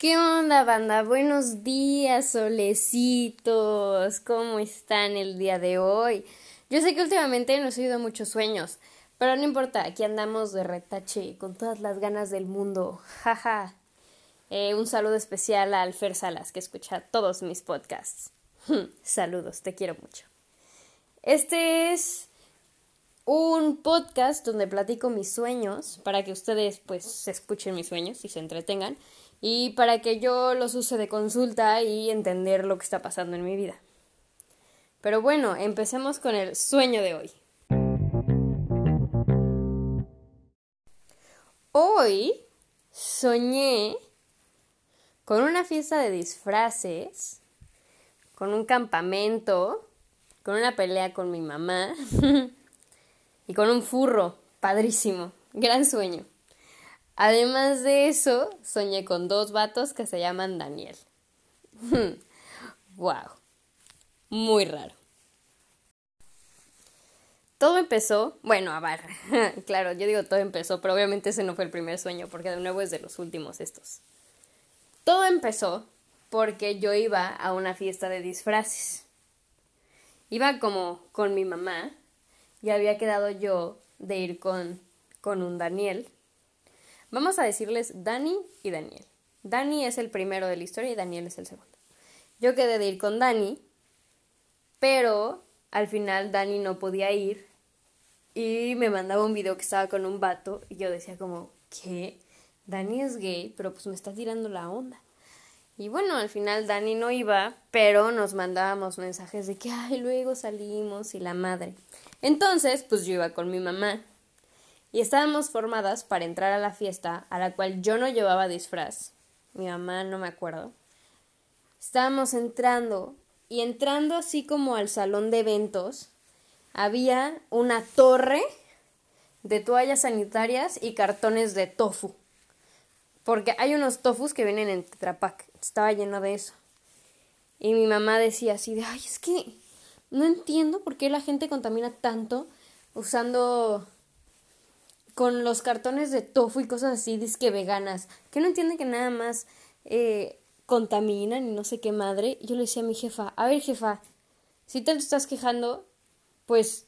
¿Qué onda, banda? Buenos días, solecitos. ¿Cómo están el día de hoy? Yo sé que últimamente no he oído muchos sueños, pero no importa, aquí andamos de retache con todas las ganas del mundo. Jaja. Eh, un saludo especial a Alfer Salas, que escucha todos mis podcasts. Saludos, te quiero mucho. Este es un podcast donde platico mis sueños para que ustedes pues escuchen mis sueños y se entretengan y para que yo los use de consulta y entender lo que está pasando en mi vida. Pero bueno, empecemos con el sueño de hoy. Hoy soñé con una fiesta de disfraces, con un campamento, con una pelea con mi mamá y con un furro, padrísimo, gran sueño. Además de eso, soñé con dos vatos que se llaman Daniel. wow. Muy raro. Todo empezó, bueno, a ver, claro, yo digo todo empezó, pero obviamente ese no fue el primer sueño, porque de nuevo es de los últimos estos. Todo empezó porque yo iba a una fiesta de disfraces. Iba como con mi mamá y había quedado yo de ir con, con un Daniel, Vamos a decirles Dani y Daniel. Dani es el primero de la historia y Daniel es el segundo. Yo quedé de ir con Dani, pero al final Dani no podía ir y me mandaba un video que estaba con un vato y yo decía como, ¿qué? Dani es gay, pero pues me está tirando la onda. Y bueno, al final Dani no iba, pero nos mandábamos mensajes de que, ay, luego salimos y la madre. Entonces, pues yo iba con mi mamá y estábamos formadas para entrar a la fiesta, a la cual yo no llevaba disfraz. Mi mamá no me acuerdo. Estábamos entrando y entrando así como al salón de eventos, había una torre de toallas sanitarias y cartones de tofu. Porque hay unos tofus que vienen en Tetrapac. Estaba lleno de eso. Y mi mamá decía así de, ay, es que no entiendo por qué la gente contamina tanto usando con los cartones de tofu y cosas así, disque veganas, que no entienden que nada más eh, contaminan y no sé qué madre. Yo le decía a mi jefa, a ver jefa, si te estás quejando, pues,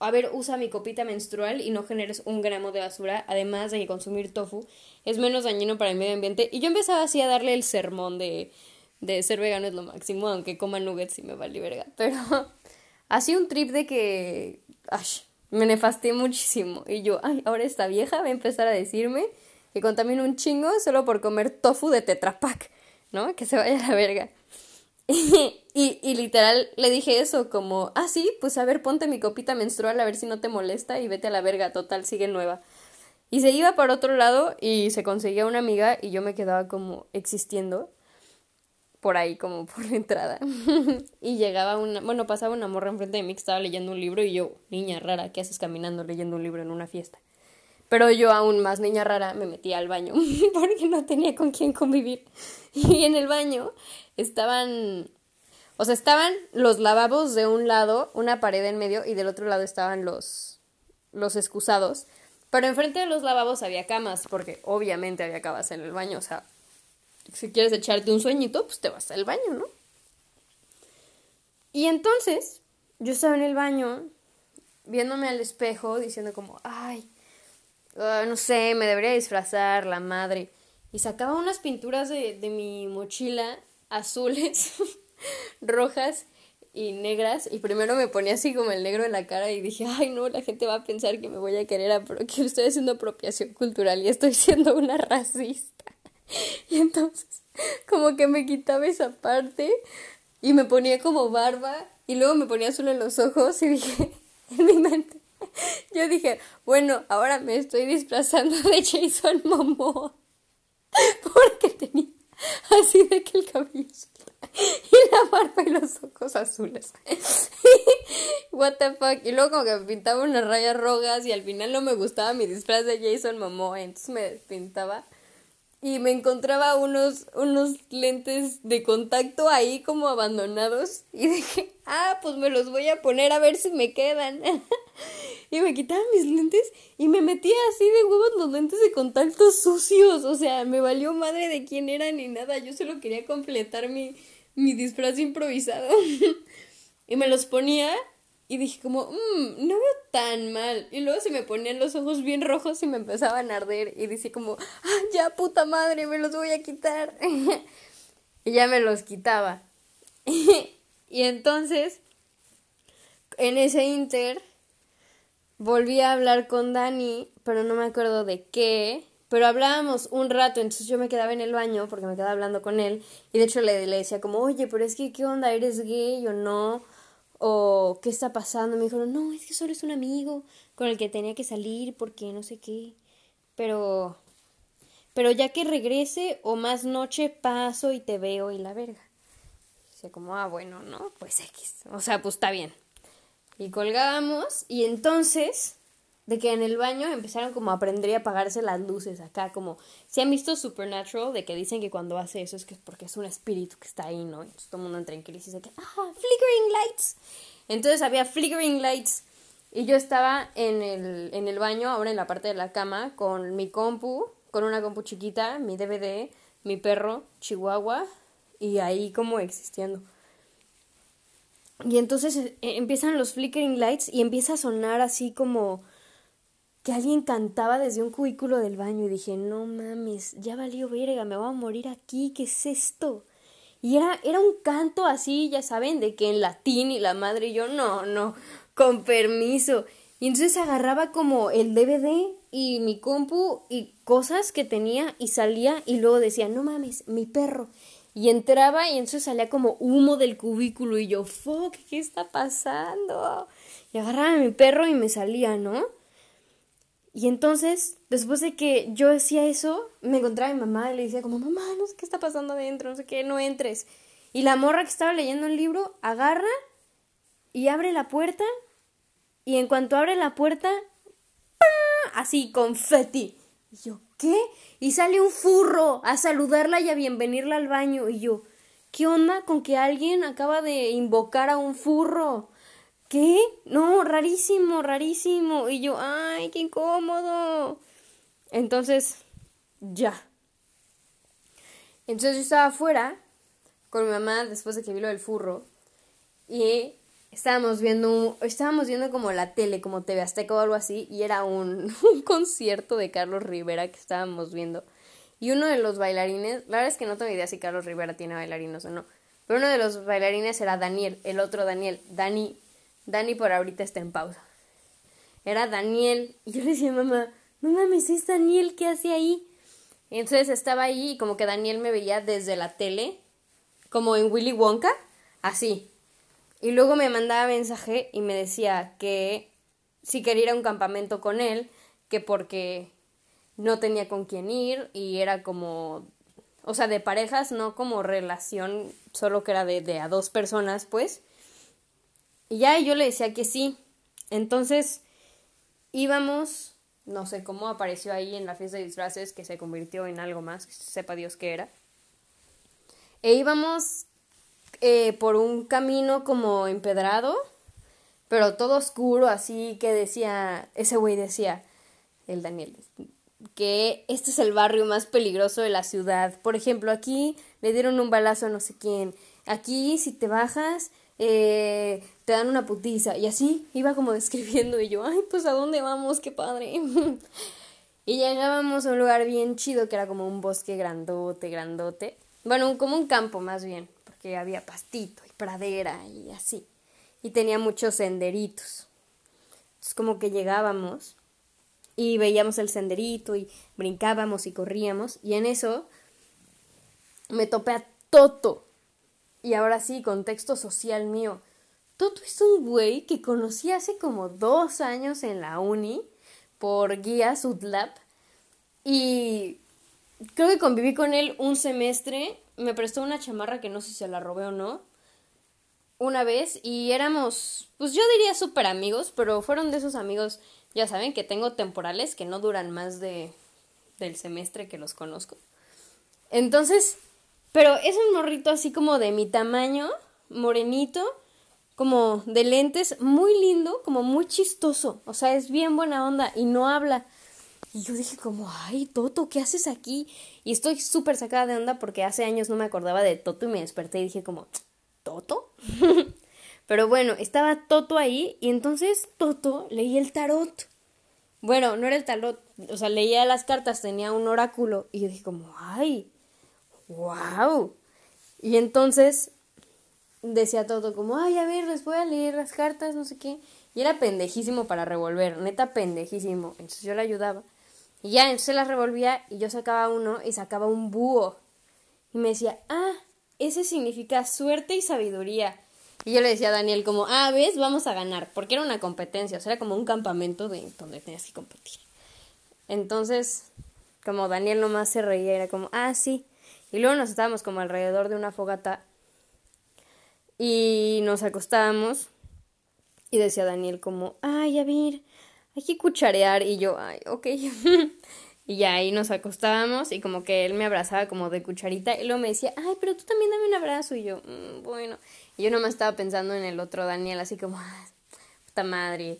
a ver, usa mi copita menstrual y no generes un gramo de basura, además de que consumir tofu es menos dañino para el medio ambiente. Y yo empezaba así a darle el sermón de, de ser vegano es lo máximo, aunque coma nuggets y me vale verga. Pero así un trip de que... Ay, me nefasté muchísimo. Y yo, ay, ahora esta vieja va a empezar a decirme que contamina un chingo solo por comer tofu de Tetrapac, ¿no? Que se vaya a la verga. Y, y, literal le dije eso, como, ah, sí, pues a ver, ponte mi copita menstrual a ver si no te molesta y vete a la verga, total, sigue nueva. Y se iba para otro lado y se conseguía una amiga y yo me quedaba como existiendo por ahí como por la entrada. y llegaba una, bueno, pasaba una morra enfrente de mí que estaba leyendo un libro y yo, niña rara, ¿qué haces caminando leyendo un libro en una fiesta? Pero yo aún más niña rara me metía al baño porque no tenía con quién convivir. Y en el baño estaban, o sea, estaban los lavabos de un lado, una pared en medio y del otro lado estaban los, los excusados. Pero enfrente de los lavabos había camas, porque obviamente había camas en el baño, o sea, si quieres echarte un sueñito, pues te vas al baño, ¿no? Y entonces, yo estaba en el baño, viéndome al espejo, diciendo como, ay, ah, no sé, me debería disfrazar, la madre. Y sacaba unas pinturas de, de mi mochila azules, rojas y negras. Y primero me ponía así como el negro en la cara y dije, ay, no, la gente va a pensar que me voy a querer, que estoy haciendo apropiación cultural y estoy siendo una racista. Y entonces, como que me quitaba esa parte y me ponía como barba y luego me ponía azul en los ojos y dije, en mi mente, yo dije, bueno, ahora me estoy disfrazando de Jason Momoa. Porque tenía así de que el cabello y la barba y los ojos azules. What the fuck. Y luego como que me pintaba unas rayas rojas y al final no me gustaba mi disfraz de Jason Momoa, entonces me pintaba y me encontraba unos, unos lentes de contacto ahí como abandonados y dije, ah, pues me los voy a poner a ver si me quedan. y me quitaba mis lentes y me metía así de huevos los lentes de contacto sucios. O sea, me valió madre de quién era ni nada. Yo solo quería completar mi, mi disfraz improvisado. y me los ponía y dije como, mmm, no veo tan mal. Y luego se me ponían los ojos bien rojos y me empezaban a arder. Y dije como, ah, ya puta madre, me los voy a quitar. y ya me los quitaba. y entonces, en ese inter, volví a hablar con Dani, pero no me acuerdo de qué. Pero hablábamos un rato, entonces yo me quedaba en el baño porque me quedaba hablando con él. Y de hecho le, le decía como, oye, pero es que, ¿qué onda? ¿Eres gay o no? O qué está pasando. Me dijeron, no, es que solo es un amigo con el que tenía que salir porque no sé qué. Pero, pero ya que regrese o más noche paso y te veo y la verga. Dice como, ah, bueno, no, pues X. O sea, pues está bien. Y colgábamos y entonces de que en el baño empezaron como a aprender y a apagarse las luces acá, como si han visto Supernatural, de que dicen que cuando hace eso es que porque es un espíritu que está ahí, ¿no? Entonces todo el mundo entra en crisis de que, ah, flickering lights. Entonces había flickering lights y yo estaba en el, en el baño, ahora en la parte de la cama, con mi compu, con una compu chiquita, mi DVD, mi perro, Chihuahua, y ahí como existiendo. Y entonces eh, empiezan los flickering lights y empieza a sonar así como que alguien cantaba desde un cubículo del baño y dije, no mames, ya valió verga, me voy a morir aquí, ¿qué es esto? Y era, era un canto así, ya saben, de que en latín y la madre y yo, no, no, con permiso. Y entonces agarraba como el DVD y mi compu y cosas que tenía y salía y luego decía, no mames, mi perro. Y entraba y entonces salía como humo del cubículo y yo, fuck, ¿qué está pasando? Y agarraba a mi perro y me salía, ¿no? Y entonces, después de que yo hacía eso, me encontraba mi mamá y le decía como, mamá, no sé qué está pasando adentro, no sé qué, no entres. Y la morra que estaba leyendo el libro agarra y abre la puerta y en cuanto abre la puerta, así, confeti. Y yo, ¿qué? Y sale un furro a saludarla y a bienvenirla al baño. Y yo, ¿qué onda con que alguien acaba de invocar a un furro? ¿Qué? No, rarísimo, rarísimo. Y yo, ay, qué incómodo. Entonces, ya. Entonces yo estaba afuera con mi mamá después de que vi lo del furro y estábamos viendo, estábamos viendo como la tele, como TV Azteca o algo así, y era un, un concierto de Carlos Rivera que estábamos viendo. Y uno de los bailarines, la verdad es que no tengo idea si Carlos Rivera tiene bailarinos o no, pero uno de los bailarines era Daniel, el otro Daniel, Dani Dani por ahorita está en pausa. Era Daniel. Y yo le decía, mamá, no mames, es Daniel, ¿qué hace ahí? entonces estaba ahí y como que Daniel me veía desde la tele, como en Willy Wonka, así. Y luego me mandaba mensaje y me decía que si quería ir a un campamento con él, que porque no tenía con quién ir y era como, o sea, de parejas, no como relación, solo que era de, de a dos personas, pues. Y ya yo le decía que sí. Entonces íbamos, no sé cómo apareció ahí en la fiesta de disfraces que se convirtió en algo más, sepa Dios qué era. E íbamos eh, por un camino como empedrado, pero todo oscuro, así que decía, ese güey decía, el Daniel, que este es el barrio más peligroso de la ciudad. Por ejemplo, aquí le dieron un balazo a no sé quién. Aquí, si te bajas, eh, te dan una putiza. Y así iba como describiendo y yo, ay, pues a dónde vamos, qué padre. y llegábamos a un lugar bien chido que era como un bosque grandote, grandote. Bueno, como un campo más bien, porque había pastito y pradera y así. Y tenía muchos senderitos. Entonces como que llegábamos y veíamos el senderito y brincábamos y corríamos y en eso me topé a Toto. Y ahora sí, contexto social mío. Toto es un güey que conocí hace como dos años en la uni por guía Sudlab y creo que conviví con él un semestre. Me prestó una chamarra que no sé si se la robé o no. Una vez y éramos, pues yo diría súper amigos, pero fueron de esos amigos, ya saben, que tengo temporales que no duran más de del semestre que los conozco. Entonces, pero es un morrito así como de mi tamaño, morenito, como de lentes, muy lindo, como muy chistoso. O sea, es bien buena onda y no habla. Y yo dije como, ay, Toto, ¿qué haces aquí? Y estoy súper sacada de onda porque hace años no me acordaba de Toto y me desperté y dije como, ¿Toto? Pero bueno, estaba Toto ahí y entonces Toto leía el tarot. Bueno, no era el tarot, o sea, leía las cartas, tenía un oráculo y yo dije como, ay, wow. Y entonces decía Toto como, ay, a ver, les voy a leer las cartas, no sé qué. Y era pendejísimo para revolver, neta pendejísimo. Entonces yo le ayudaba. Y ya, entonces las revolvía y yo sacaba uno y sacaba un búho. Y me decía, ah, ese significa suerte y sabiduría. Y yo le decía a Daniel como, ah, ves, vamos a ganar, porque era una competencia, o sea, era como un campamento de donde tenías que competir. Entonces, como Daniel nomás se reía, era como, ah, sí. Y luego nos estábamos como alrededor de una fogata y nos acostábamos y decía Daniel como, ay, a ver, hay que cucharear y yo, ay, ok. Y ya ahí nos acostábamos y como que él me abrazaba como de cucharita y luego me decía, ay, pero tú también dame un abrazo. Y yo, mm, bueno. Y yo nomás estaba pensando en el otro Daniel, así como, ah, puta madre,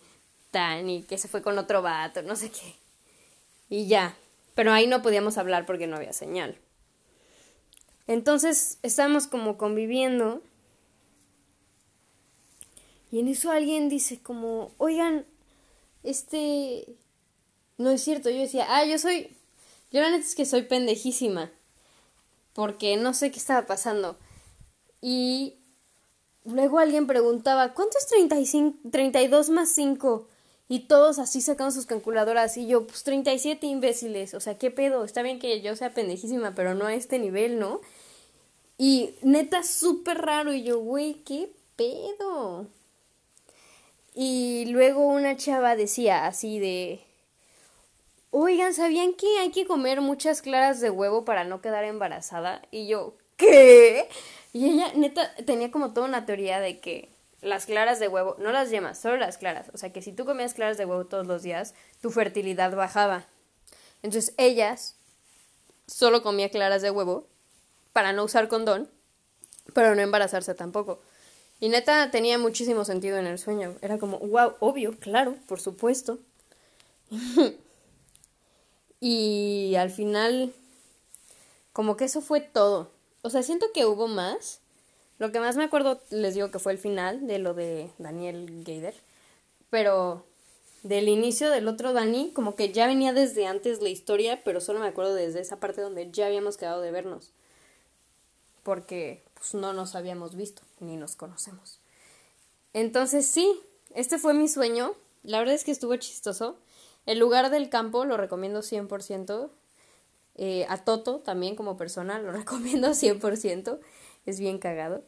Dani, que se fue con otro vato, no sé qué. Y ya. Pero ahí no podíamos hablar porque no había señal. Entonces estábamos como conviviendo. Y en eso alguien dice como, oigan, este no es cierto, yo decía, ah, yo soy, yo la neta es que soy pendejísima, porque no sé qué estaba pasando. Y luego alguien preguntaba, ¿cuánto es 35, 32 más 5? Y todos así sacaban sus calculadoras y yo, pues 37 imbéciles, o sea, ¿qué pedo? Está bien que yo sea pendejísima, pero no a este nivel, ¿no? Y neta, súper raro, y yo, güey, ¿qué pedo? Y luego una chava decía así de, oigan, ¿sabían que hay que comer muchas claras de huevo para no quedar embarazada? Y yo, ¿qué? Y ella, neta, tenía como toda una teoría de que las claras de huevo, no las yemas, solo las claras. O sea, que si tú comías claras de huevo todos los días, tu fertilidad bajaba. Entonces, ellas solo comía claras de huevo para no usar condón, pero no embarazarse tampoco. Y neta tenía muchísimo sentido en el sueño. Era como, wow, obvio, claro, por supuesto. Y al final, como que eso fue todo. O sea, siento que hubo más. Lo que más me acuerdo, les digo que fue el final de lo de Daniel Gaider. Pero del inicio del otro Dani, como que ya venía desde antes la historia, pero solo me acuerdo desde esa parte donde ya habíamos quedado de vernos. Porque pues no nos habíamos visto, ni nos conocemos. Entonces sí, este fue mi sueño. La verdad es que estuvo chistoso. El lugar del campo lo recomiendo 100%. Eh, a Toto también como persona lo recomiendo 100%. Es bien cagado.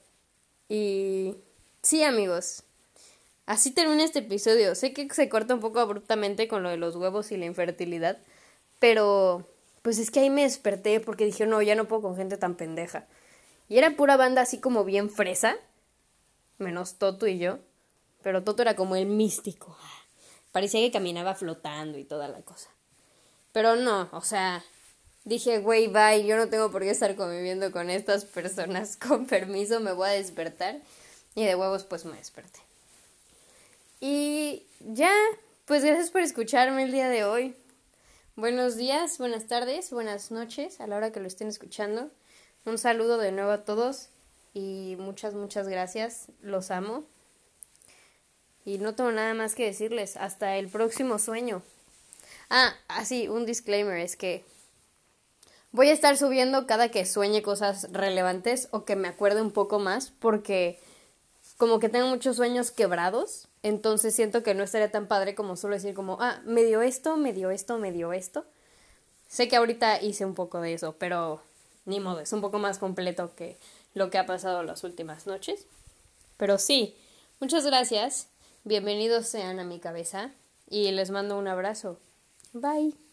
Y sí, amigos. Así termina este episodio. Sé que se corta un poco abruptamente con lo de los huevos y la infertilidad. Pero pues es que ahí me desperté porque dije, no, ya no puedo con gente tan pendeja. Y era pura banda así como bien fresa. Menos Toto y yo. Pero Toto era como el místico. Parecía que caminaba flotando y toda la cosa. Pero no, o sea, dije, güey, bye, yo no tengo por qué estar conviviendo con estas personas. Con permiso, me voy a despertar. Y de huevos, pues me desperté. Y ya, pues gracias por escucharme el día de hoy. Buenos días, buenas tardes, buenas noches a la hora que lo estén escuchando. Un saludo de nuevo a todos y muchas, muchas gracias. Los amo. Y no tengo nada más que decirles. Hasta el próximo sueño. Ah, así, un disclaimer es que voy a estar subiendo cada que sueñe cosas relevantes o que me acuerde un poco más porque como que tengo muchos sueños quebrados, entonces siento que no estaría tan padre como solo decir como, ah, me dio esto, me dio esto, me dio esto. Sé que ahorita hice un poco de eso, pero ni modo, es un poco más completo que lo que ha pasado las últimas noches. Pero sí, muchas gracias Bienvenidos sean a mi cabeza y les mando un abrazo. Bye.